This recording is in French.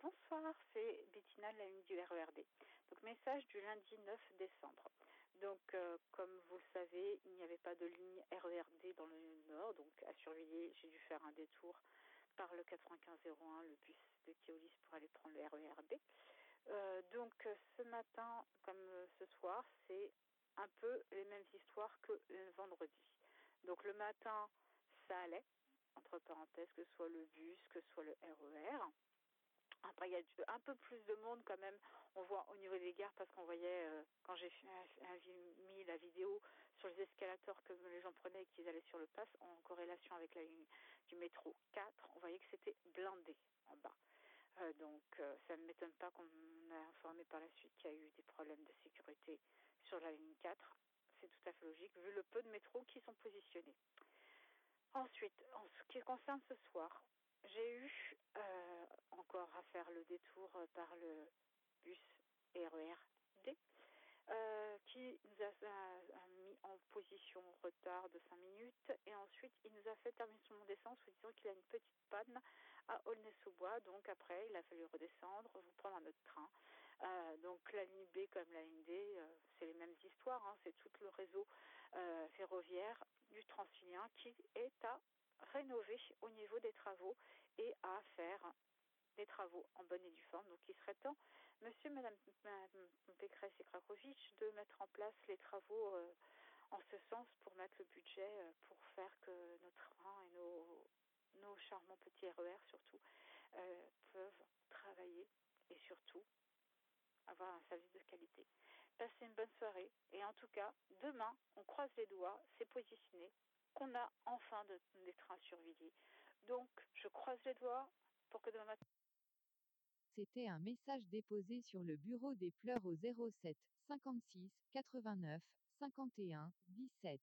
bonsoir, c'est Bettina, la ligne du RERD. Donc, message du lundi 9 décembre. Donc, euh, comme vous le savez, il n'y avait pas de ligne RERD dans le nord, donc à surveiller, j'ai dû faire un détour par le 9501, le bus de Keolis pour aller prendre le RERD. Euh, donc, ce matin, comme euh, ce soir, c'est un peu les mêmes histoires que le vendredi. Donc, le matin, ça allait, entre parenthèses, que ce soit le bus, que ce soit le RER. Un peu plus de monde quand même. On voit au niveau des gares parce qu'on voyait, euh, quand j'ai mis la vidéo sur les escalators que les gens prenaient et qu'ils allaient sur le pass, en corrélation avec la ligne du métro 4, on voyait que c'était blindé en bas. Euh, donc, euh, ça ne m'étonne pas qu'on a informé par la suite qu'il y a eu des problèmes de sécurité sur la ligne 4. C'est tout à fait logique vu le peu de métros qui sont positionnés. Ensuite, en ce qui concerne ce soir, j'ai eu faire le détour par le bus RER D euh, qui nous a, mis en position retard de 5 minutes. Et ensuite il nous a fait terminer son descente en disant qu'il a une petite panne à Aulnay-sous-Bois. Donc après il a fallu redescendre, vous prendre un autre train. Euh, donc la ligne B comme la ligne euh, c'est les mêmes histoires, hein, c'est tout le réseau euh, ferroviaire du Transilien qui est à rénover au niveau des travaux et à des travaux en bonne et due forme. Donc il serait temps, monsieur, madame, madame Pécresse et Krakowicz, de mettre en place les travaux euh, en ce sens pour mettre le budget euh, pour faire que nos trains et nos, nos charmants petits RER surtout euh, peuvent travailler et surtout avoir un service de qualité. Passez une bonne soirée et en tout cas, demain, on croise les doigts, c'est positionné, qu'on a enfin de, des trains surveillés. Donc, je croise les doigts pour que demain matin. C'était un message déposé sur le bureau des pleurs au 07 56 89 51 17.